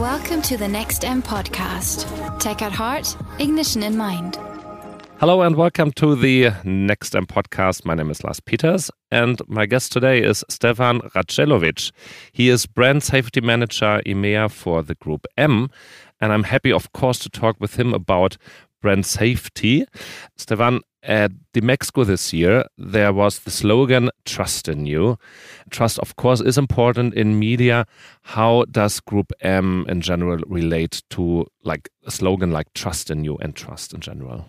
Welcome to the Next M podcast. Tech at heart, ignition in mind. Hello and welcome to the Next M podcast. My name is Lars Peters and my guest today is Stevan Randjelovic. He is brand safety manager EMEA for the group M and I'm happy of course to talk with him about brand safety. Stevan, at the DMEXCO this year, there was the slogan Trust in You. Trust, of course, is important in media. How does Group M in general relate to like a slogan like Trust in You and trust in general?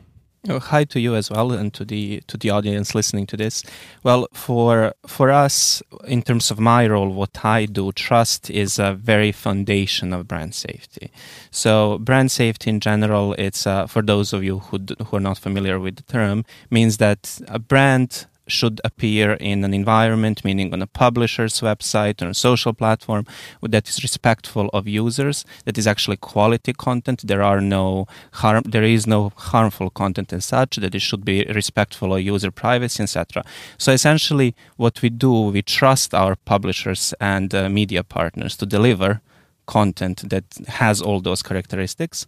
Oh, hi to you as well, and to the to the audience listening to this. Well, for for us, in terms of my role, what I do, trust is a very foundation of brand safety. So, brand safety in general, it's uh, for those of you who who are not familiar with the term, means that a brand should appear in an environment, meaning on a publisher's website or a social platform that is respectful of users, that is actually quality content. There are no harm, there is no harmful content as such, that it should be respectful of user privacy, etc. So essentially, what we do, we trust our publishers and uh, media partners to deliver content that has all those characteristics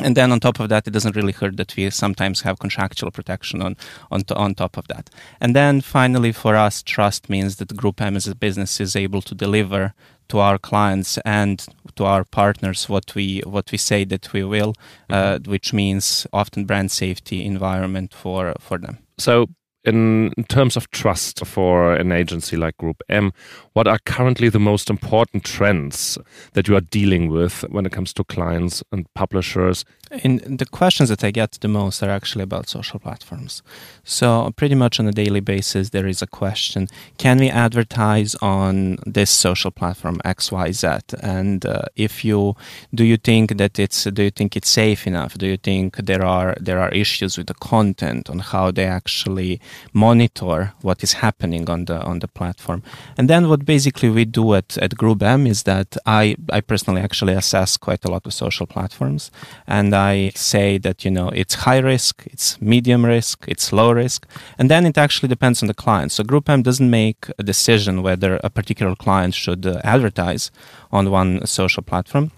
and then on top of that, it doesn't really hurt that we sometimes have contractual protection on on, to, on top of that. And then finally, for us, trust means that Group M as a business is able to deliver to our clients and to our partners what we what we say that we will, uh, mm-hmm. which means often brand safety environment for for them. So in, terms of trust for an agency like Group M, what are currently the most important trends that you are dealing with when it comes to clients and publishers? In the questions that I get the most are actually about social platforms. So pretty much on a daily basis, there is a question: Can we advertise on this social platform X, Y, Z? And uh, if you do, you think that it's do you think it's safe enough? Do you think there are there are issues with the content on how they actually monitor what is happening on the on the platform. And then what basically we do at, at Group M is that I, I personally actually assess quite a lot of social platforms and I say that, you know, it's high risk, it's medium risk, it's low risk. And then it actually depends on the client. So Group M doesn't make a decision whether a particular client should uh, advertise on one social platform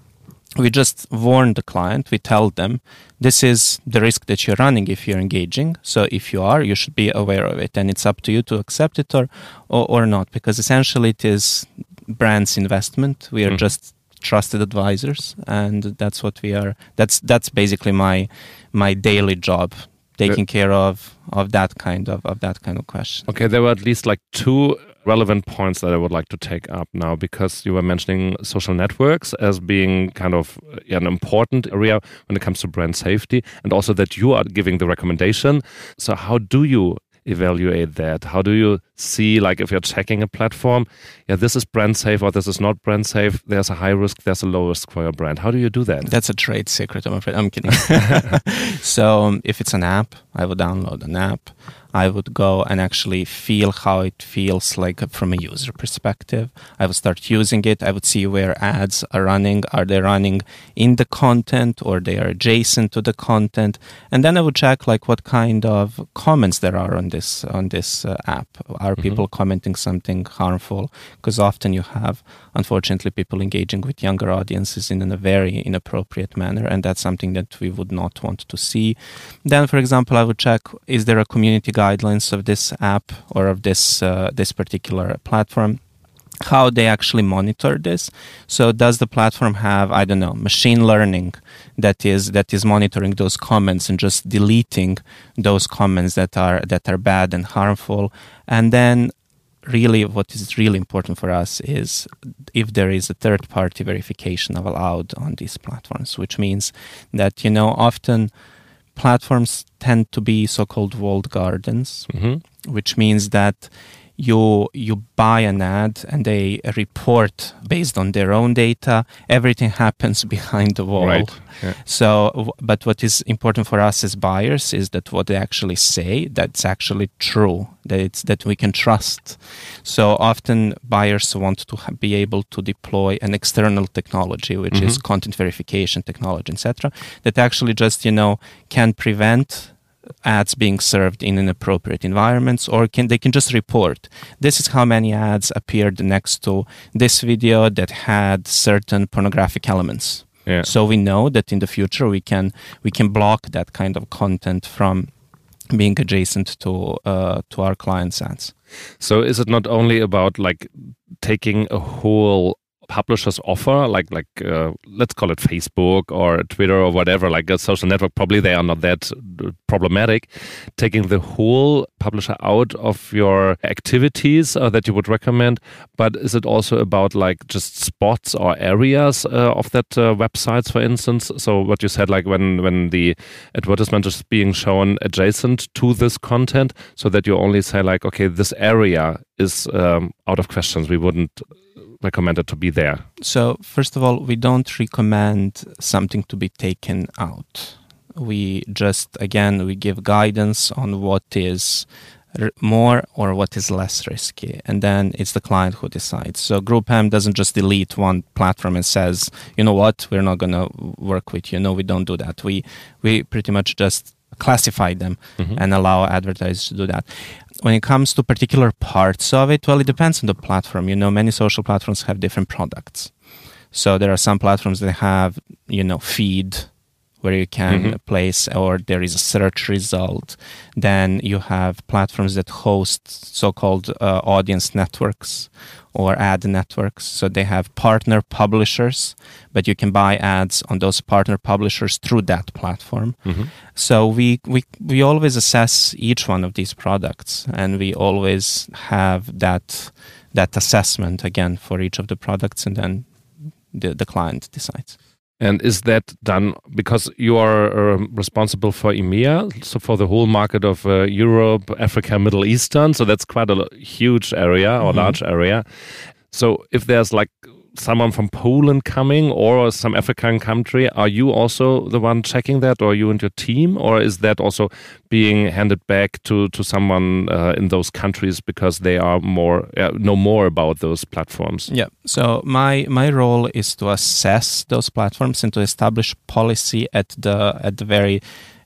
we just warn the client we tell them this is the risk that you're running if you're engaging so if you are you should be aware of it and it's up to you to accept it or or, or not because essentially it is brand's investment we are mm. just trusted advisors and that's what we are that's that's basically my my daily job taking care of of that kind of of that kind of question okay there were at least like two relevant points that I would like to take up now because you were mentioning social networks as being kind of an important area when it comes to brand safety and also that you are giving the recommendation. So, how do you evaluate that? How do you see, like, if you're checking a platform, yeah, this is brand safe or this is not brand safe? There's a high risk, there's a low risk for your brand. How do you do that? That's a trade secret, I'm afraid. I'm kidding. so, um, if it's an app, I will download an app. I would go and actually feel how it feels like from a user perspective. I would start using it. I would see where ads are running. Are they running in the content or they are adjacent to the content? And then I would check like what kind of comments there are on this on this uh, app. Are mm-hmm. people commenting something harmful? Because often you have, unfortunately, people engaging with younger audiences in a very inappropriate manner, and that's something that we would not want to see. Then, for example, I would check: is there a community guidelines of this app or of this uh, this particular platform how they actually monitor this. So does the platform have i don't know machine learning that is that is monitoring those comments and just deleting those comments that are that are bad and harmful? And then really what is really important for us is if there is a third party verification of allowed on these platforms which means that you know often platforms tend to be so-called walled gardens, mm-hmm. which means that you you buy an ad and they report based on their own data. Everything happens behind the wall. Right. Yeah. So, but what is important for us as buyers is that what they actually say that's actually true. That it's that we can trust. So often buyers want to be able to deploy an external technology, which mm-hmm. is content verification technology, etc. That actually just you know can prevent ads being served in inappropriate environments or can they can just report this is how many ads appeared next to this video that had certain pornographic elements Yeah. so we know that in the future we can we can block that kind of content from being adjacent to uh, to our clients ads So is it not only about like taking a whole publisher's offer, like like uh, let's call it Facebook or Twitter or whatever, like a social network? Probably they are not that uh, problematic. Taking the whole publisher out of your activities uh, that you would recommend, but is it also about like just spots or areas uh, of that uh, websites, for instance? So what you said, like when when the advertisement is being shown adjacent to this content, so that you only say like, okay, this area is um, out of questions. We wouldn't recommend it to be there. So, first of all, we don't recommend something to be taken out. We just, again, we give guidance on what is more or what is less risky. And then it's the client who decides. So, GroupM doesn't just delete one platform and says, you know what, we're not going to work with you. No, we don't do that. We, we pretty much just classify them Mhm. and allow advertisers to do that. When it comes to particular parts of it, well, it depends on the platform. You know, many social platforms have different products. So there are some platforms that have, you know, feed where you can Mhm. place or there is a search result. Then you have platforms that host so-called uh, audience networks or ad networks. So they have partner publishers, but you can buy ads on those partner publishers through that platform. Mhm. So we, we we always assess each one of these products, and we always have that that assessment again for each of the products, and then the the client decides. And is that done because you are um, responsible for EMEA, so for the whole market of uh, Europe, Africa, Middle Eastern? So that's quite a huge area or Mhm. large area. So if there's like someone from Poland coming or some African country, are you also the one checking that, or you and your team, or is that also being handed back to to someone uh, in those countries because they are more uh, know more about those platforms? Yeah. So my my role is to assess those platforms and to establish policy at the at the very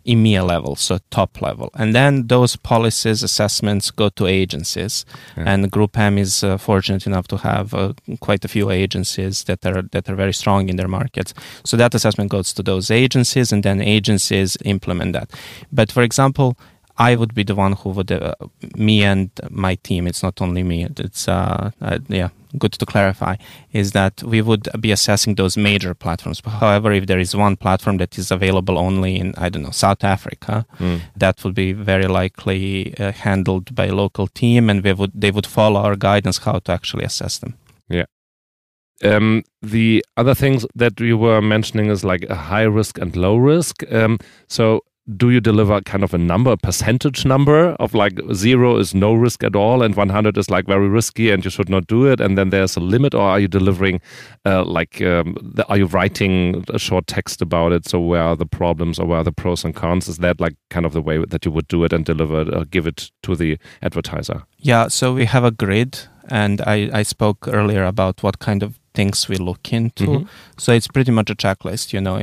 EMEA level, so top level, and then those policies assessments go to agencies. Yeah. And M is uh, fortunate enough to have uh, quite a few agencies that are that are very strong in their markets. So that assessment goes to those agencies, and then agencies implement that. But for example. I would be the one who would, uh, me and my team. It's not only me. It's uh, uh, yeah, good to clarify. Is that we would be assessing those major platforms. However, if there is one platform that is available only in I don't know South Africa, Mm. that would be very likely uh, handled by a local team, and we would they would follow our guidance how to actually assess them. Um, the other things that we were mentioning is like a high risk and low risk. Um, so, do you deliver kind of a number, percentage number of like zero is no risk at all, and 100 is like very risky and you should not do it, and then there's a limit, or are you delivering uh, like, um, are you writing a short text about it? So, where are the problems or where are the pros and cons? Is that like kind of the way that you would do it and deliver it, or give it to the advertiser? Yeah, so we have a grid, and I, I spoke earlier about what kind of things we look into. Mhm. So it's pretty much a checklist. You know,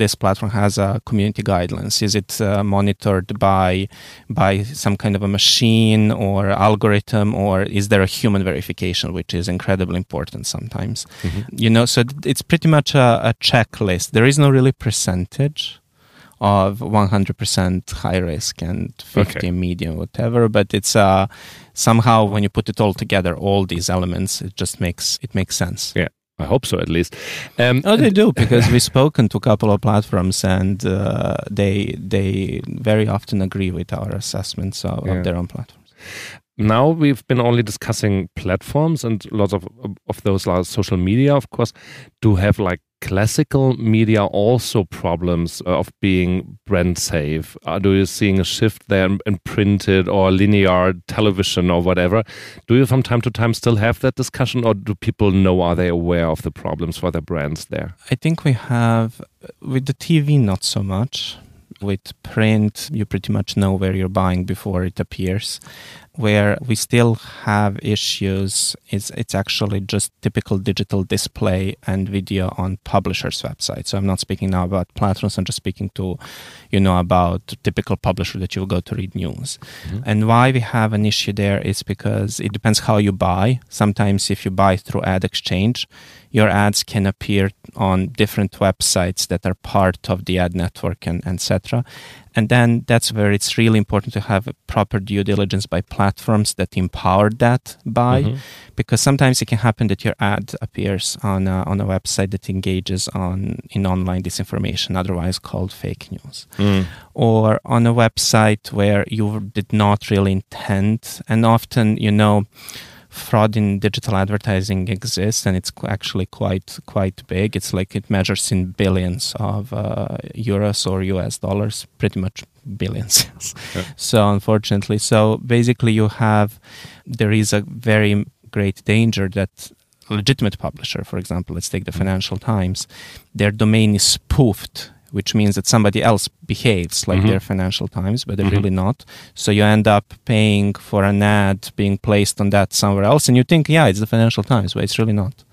this platform has a community guidelines. Is it uh, monitored by by some kind of a machine or algorithm, or is there a human verification, which is incredibly important sometimes? Mhm. You know, so it's pretty much a, a checklist. There is no really percentage of 100% high risk and 50 Okay. medium, whatever. But it's uh, somehow when you put it all together, all these elements, it just makes it makes sense. Yeah. I hope so, at least. Um, Oh, they do because we've spoken to a couple of platforms and uh, they they very often agree with our assessments of, Yeah. of their own platforms. now we've been only discussing platforms and lots of of those social media of course do have like classical media also problems uh, of being brand safe? Are, do you seeing a shift there in, in printed or linear television or whatever? Do you from time to time still have that discussion or do people know are they aware of the problems for their brands there? I think we have with the TV not so much. With print, you pretty much know where you're buying before it appears. Where we still have issues is it's actually just typical digital display and video on publishers' websites. So I'm not speaking now about platforms. I'm just speaking to, you know, about typical publisher that you go to read news. Mm-hmm. And why we have an issue there is because it depends how you buy. Sometimes if you buy through Ad Exchange, your ads can appear on different websites that are part of the ad network and etc and then that's where it's really important to have a proper due diligence by platforms that empower that buy mm-hmm. because sometimes it can happen that your ad appears on a, on a website that engages on in online disinformation otherwise called fake news mm. or on a website where you did not really intend and often you know fraud in digital advertising exists, and it's actually quite quite big. It's like it measures in billions of uh, euros or US dollars, pretty much billions. yeah. So unfortunately, so basically, you have there is a very great danger that legitimate publisher, for example, let's take the Financial Times, their domain is spoofed which means that somebody else behaves like mm-hmm. their Financial Times, but they're mm-hmm. really not. So you end up paying for an ad being placed on that somewhere else, and you think, yeah, it's the Financial Times, but it's really not.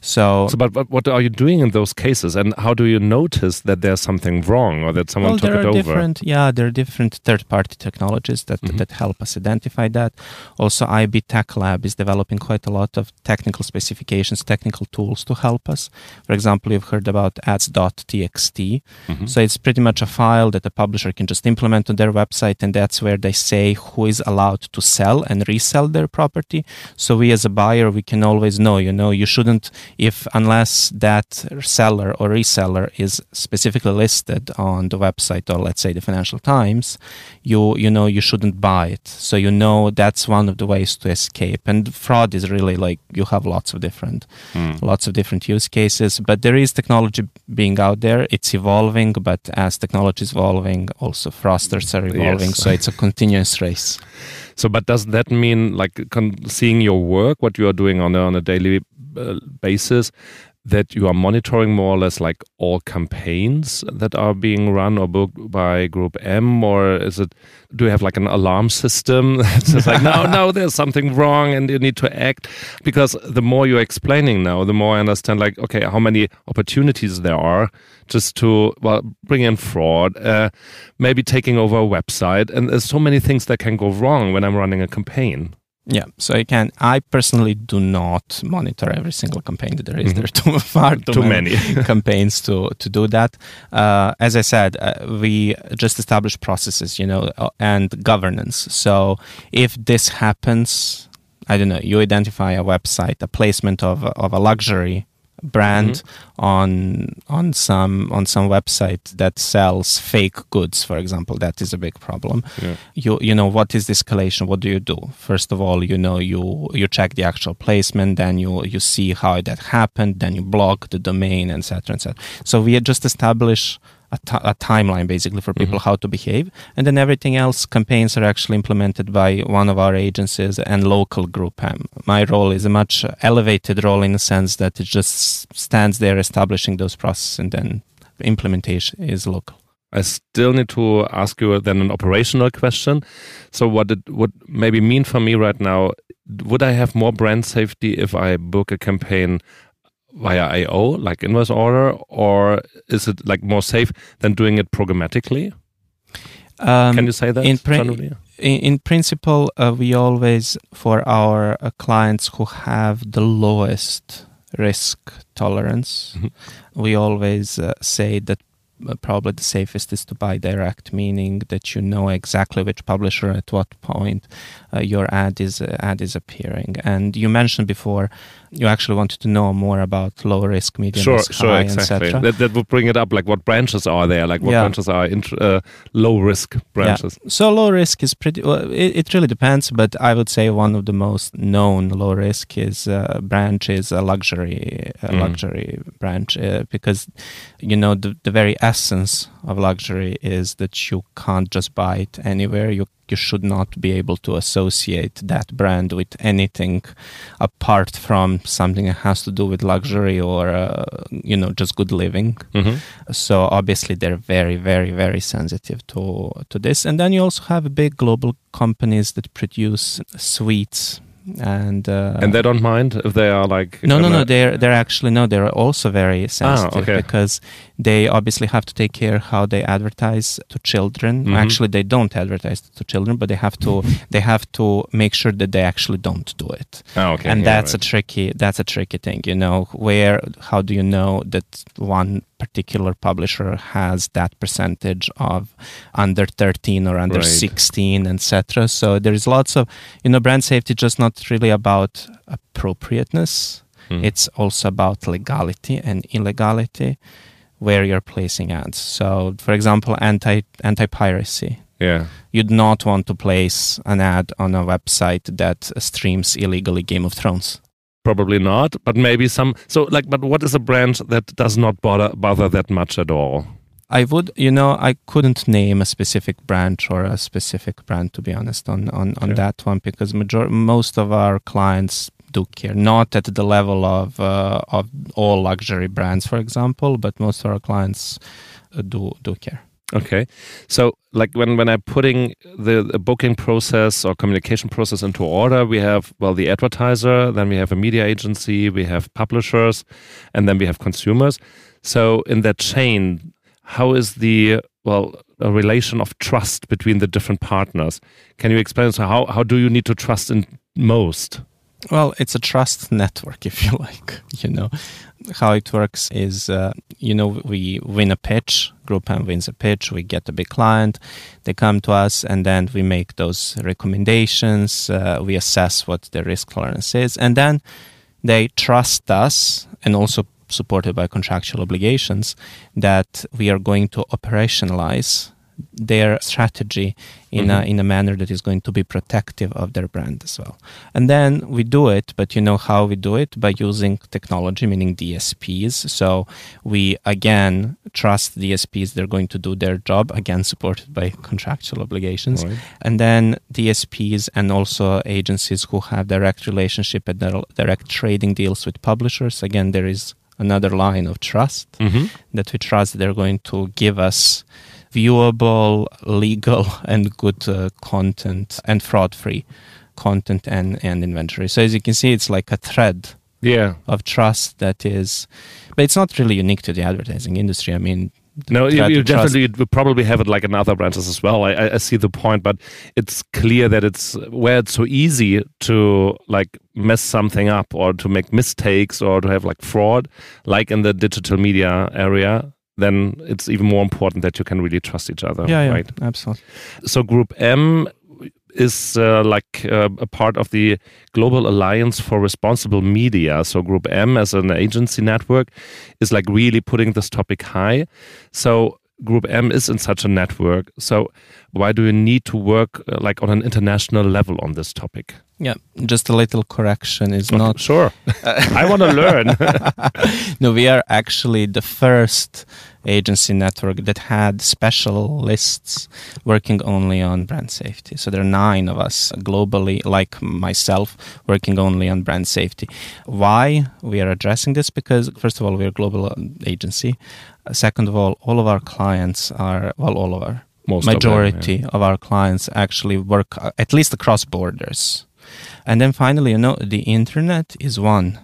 So, so but, but, what are you doing in those cases, and how do you notice that there's something wrong or that someone well, took it over? Different, yeah, there are different third-party technologies that mm-hmm. that help us identify that. Also, IAB Tech Lab is developing quite a lot of technical specifications, technical tools to help us. For example, you've heard about ads.txt. Mm-hmm. So it's pretty much a file that a publisher can just implement on their website, and that's where they say who is allowed to sell and resell their property. So we, as a buyer, we can always know. You know, you shouldn't if unless that seller or reseller is specifically listed on the website or let's say the Financial Times, you you know you shouldn't buy it. So you know that's one of the ways to escape. And fraud is really like you have lots of different mm. lots of different use cases, but there is technology being out there. It's evolving, but as technology is evolving, also fraudsters are evolving. Yes. So it's a continuous race. So, but does that mean like seeing your work, what you are doing on a, on a daily basis that you are monitoring more or less like all campaigns that are being run or booked by Group M, or is it? Do you have like an alarm system? it's like no, no, there's something wrong, and you need to act. Because the more you're explaining now, the more I understand. Like, okay, how many opportunities there are just to well bring in fraud, uh, maybe taking over a website, and there's so many things that can go wrong when I'm running a campaign. Yeah, so I can. I personally do not monitor every single campaign that there is. Mm-hmm. There are too far too, too many, many. campaigns to to do that. Uh, as I said, uh, we just established processes, you know, uh, and governance. So if this happens, I don't know, you identify a website, a placement of of a luxury brand mm-hmm. on on some on some website that sells fake goods for example. That is a big problem. Yeah. you you know what is the escalation what do you do? First of all you know you you check the actual placement then you you see how that happened then you block the domain etc etc so we just establish a, t- a timeline basically for people mm-hmm. how to behave and then everything else campaigns are actually implemented by one of our agencies and local group M. my role is a much elevated role in the sense that it just stands there establishing those processes and then implementation is local I still need to ask you then an operational question. So, what it would maybe mean for me right now? Would I have more brand safety if I book a campaign via IO, like invoice order, or is it like more safe than doing it programmatically? Um, Can you say that? In, in, in principle, uh, we always, for our uh, clients who have the lowest risk tolerance, mm -hmm. we always uh, say that uh, probably the safest is to buy direct, meaning that you know exactly which publisher at what point uh, your ad is uh, ad is appearing. And you mentioned before you actually wanted to know more about low risk, medium sure, risk, sure, high, exactly. That, that would bring it up, like what branches are there, like what yeah. branches are uh, low risk branches. Yeah. So low risk is pretty. Well, it, it, really depends, but I would say one of the most known low risk is uh, branch is a luxury, a mm. luxury branch uh, because you know the, the very essence of luxury is that you can't just buy it anywhere. You you should not be able to associate that brand with anything apart from something that has to do with luxury or uh, you know just good living. Mm-hmm. So obviously they're very very very sensitive to to this. And then you also have big global companies that produce sweets and uh, and they don't mind if they are like no no no they're they're actually no they're also very sensitive Ah, okay. because they obviously have to take care how they advertise to children Mhm. actually they don't advertise to children but they have to they have to make sure that they actually don't do it Ah, okay. and yeah, that's right. a tricky that's a tricky thing you know where how do you know that one particular publisher has that percentage of under 13 or under Right. 16 etc so there is lots of you know brand safety just not really about appropriateness Hmm. it's also about legality and illegality where you're placing ads so for example anti anti piracy yeah. you'd not want to place an ad on a website that streams illegally Game of Thrones. Probably not, but maybe some. So, like, but what is a brand that does not bother bother that much at all? I would, you know, I couldn't name a specific branch or a specific brand to be honest on on, on Sure. that one because major most of our clients do care, not at the level of uh, of all luxury brands, for example, but most of our clients uh, do do care. Okay, so like when when I'm putting the, the booking process or communication process into order, we have well the advertiser, then we have a media agency, we have publishers, and then we have consumers. So in that chain, how is the well a relation of trust between the different partners? Can you explain? So how how do you need to trust in most? Well, it's a trust network, if you like. You know, how it works is, uh, you know, we win a pitch, Group M wins a pitch, we get a big client, they come to us, and then we make those recommendations, uh, we assess what the risk tolerance is, and then they trust us and also supported by contractual obligations that we are going to operationalize their strategy in a Mhm. in a manner that is going to be protective of their brand as well. And then we do it, but you know how we do it by using technology, meaning DSPs. So we again trust DSPs; they're going to do their job, again supported by contractual obligations. Right. And then DSPs and also agencies who have direct relationship and direct trading deals with publishers. Again, there is another line of trust Mm-hmm. that we trust they're going to give us viewable, legal, and good uh, content and fraud free content and, and inventory. So, as you can see, it's like a thread Yeah. of trust that is, but it's not really unique to the advertising industry. I mean, No, you, you definitely would probably have it like in other branches as well. I, I- I see the point, but it's clear that it's where it's so easy to like mess something up or to make mistakes or to have like fraud, like in the digital media area. Then it's even more important that you can really trust each other, yeah, yeah, right? absolutely. So Group M is uh, like uh, a part of the Global Alliance for Responsible Media. So Group M as an agency network is like really putting this topic high. So Group M is in such a network. So why do you need to work uh, like on an international level on this topic? Yeah, just a little correction is Okay, not sure. I want to learn. no, we are actually the first agency network that had specialists working only on brand safety. So there are nine of us globally, like myself, working only on brand safety. Why we are addressing this? Because first of all, we are a global uh, agency. Uh, Second of all, all of our clients are well, all of our Most of them, majority of, our clients actually work uh, at least across borders. And then finally, you know, the internet is one.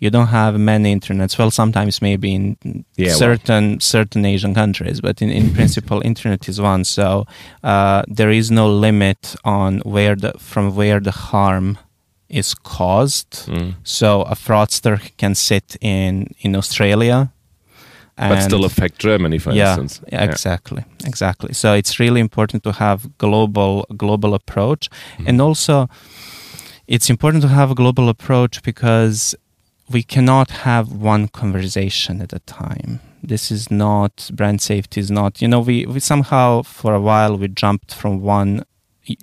You don't have many internets. Well, sometimes maybe in Yeah, well. certain certain Asian countries, but in, in principle, internet is one. So uh, there is no limit on where the from where the harm is caused. Mm. So a fraudster can sit in in Australia, But still affect Germany, for yeah, instance. yeah, exactly, exactly. So it's really important to have global global approach, Mhm. and also it's important to have a global approach because we cannot have one conversation at a time. This is not brand safety is not. You know, we we somehow for a while we jumped from one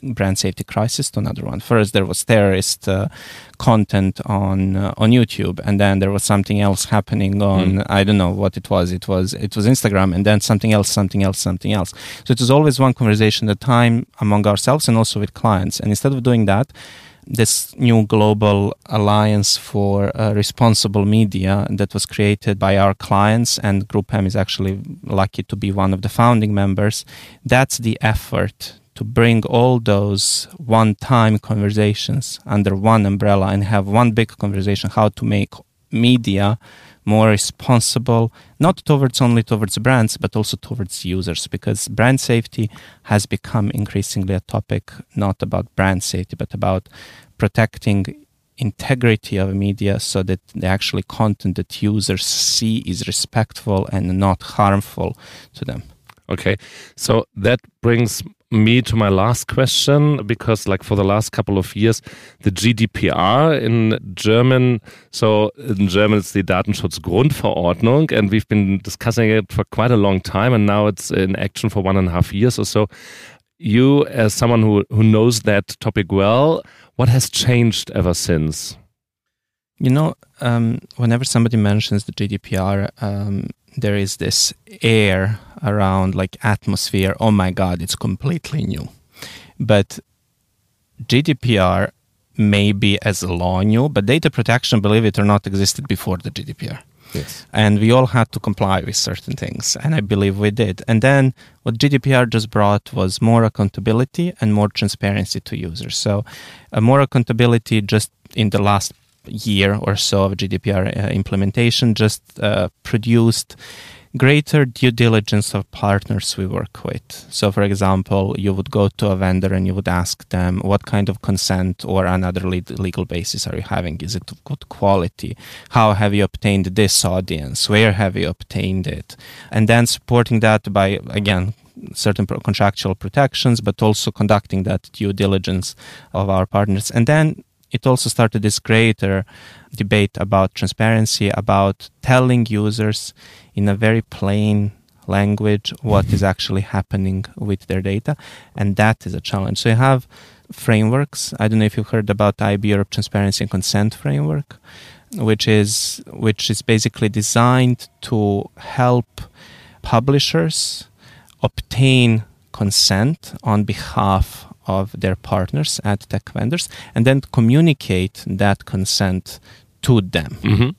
brand safety crisis to another one. First, there was terrorist uh, content on uh, on YouTube, and then there was something else happening on mm. I don't know what it was. It was it was Instagram, and then something else, something else, something else. So it was always one conversation at a time among ourselves and also with clients. And instead of doing that, this new global alliance for uh, responsible media that was created by our clients and group m is actually lucky to be one of the founding members that's the effort to bring all those one-time conversations under one umbrella and have one big conversation how to make media more responsible, not towards only towards brands, but also towards users, because brand safety has become increasingly a topic not about brand safety, but about protecting integrity of media so that the actually content that users see is respectful and not harmful to them. Okay, so that brings me to my last question because like for the last couple of years the GDPR in German so in German it's the Datenschutzgrundverordnung and we've been discussing it for quite a long time and now it's in action for one and a half years or so. You as someone who who knows that topic well what has changed ever since? You know um, whenever somebody mentions the GDPR um, there is this air around like atmosphere oh my god it's completely new but gdpr may be as a law new but data protection believe it or not existed before the gdpr Yes. And we all had to comply with certain things. And I believe we did. And then what GDPR just brought was more accountability and more transparency to users. So, uh, more accountability just in the last year or so of GDPR uh, implementation just uh, produced greater due diligence of partners we work with. So, for example, you would go to a vendor and you would ask them what kind of consent or another legal basis are you having? Is it of good quality? How have you obtained this audience? Where have you obtained it? And then supporting that by, again, certain contractual protections, but also conducting that due diligence of our partners. And then it also started this greater debate about transparency, about telling users in a very plain language what is mm-hmm. actually happening with their data. And that is a challenge. So you have frameworks. I don't know if you've heard about IAB Europe Transparency and Consent Framework, which is which is basically designed to help publishers obtain consent on behalf of their partners at tech vendors and then communicate that consent to them. Mm-hmm.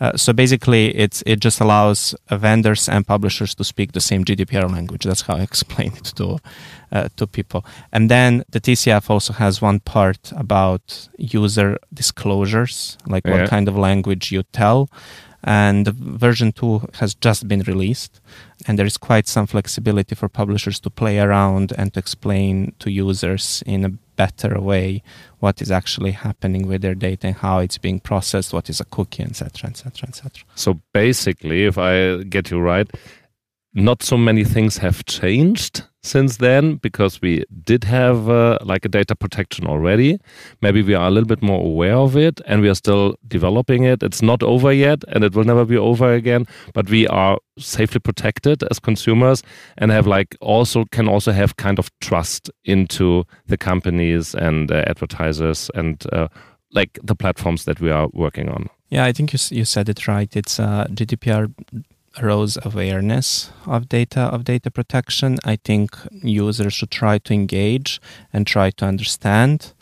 Uh, so basically, it's it just allows vendors and publishers to speak the same GDPR language. That's how I explain it to uh, to people. And then the TCF also has one part about user disclosures, like yeah. what kind of language you tell and version 2 has just been released. And there is quite some flexibility for publishers to play around and to explain to users in a better way what is actually happening with their data and how it's being processed what is a cookie etc etc etc so basically if i get you right not so many things have changed since then because we did have uh, like a data protection already. Maybe we are a little bit more aware of it and we are still developing it. It's not over yet and it will never be over again, but we are safely protected as consumers and have like also can also have kind of trust into the companies and uh, advertisers and uh, like the platforms that we are working on. Yeah, I think you, you said it right. It's uh, GDPR rose awareness of data of data protection. I think users should try to engage and try to understand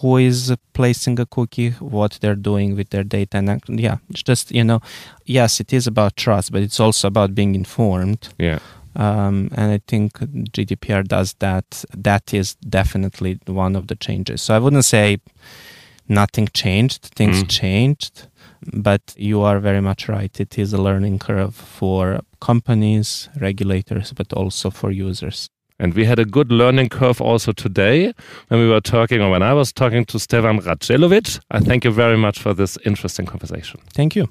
who is placing a cookie, what they're doing with their data, and yeah, it's just you know, yes, it is about trust, but it's also about being informed. Yeah. Um, and I think GDPR does that. That is definitely one of the changes. So I wouldn't say nothing changed. Things mm. changed but you are very much right. It is a learning curve for companies, regulators, but also for users. And we had a good learning curve also today when we were talking, or when I was talking to Stevan Randjelovic. I thank you very much for this interesting conversation. Thank you.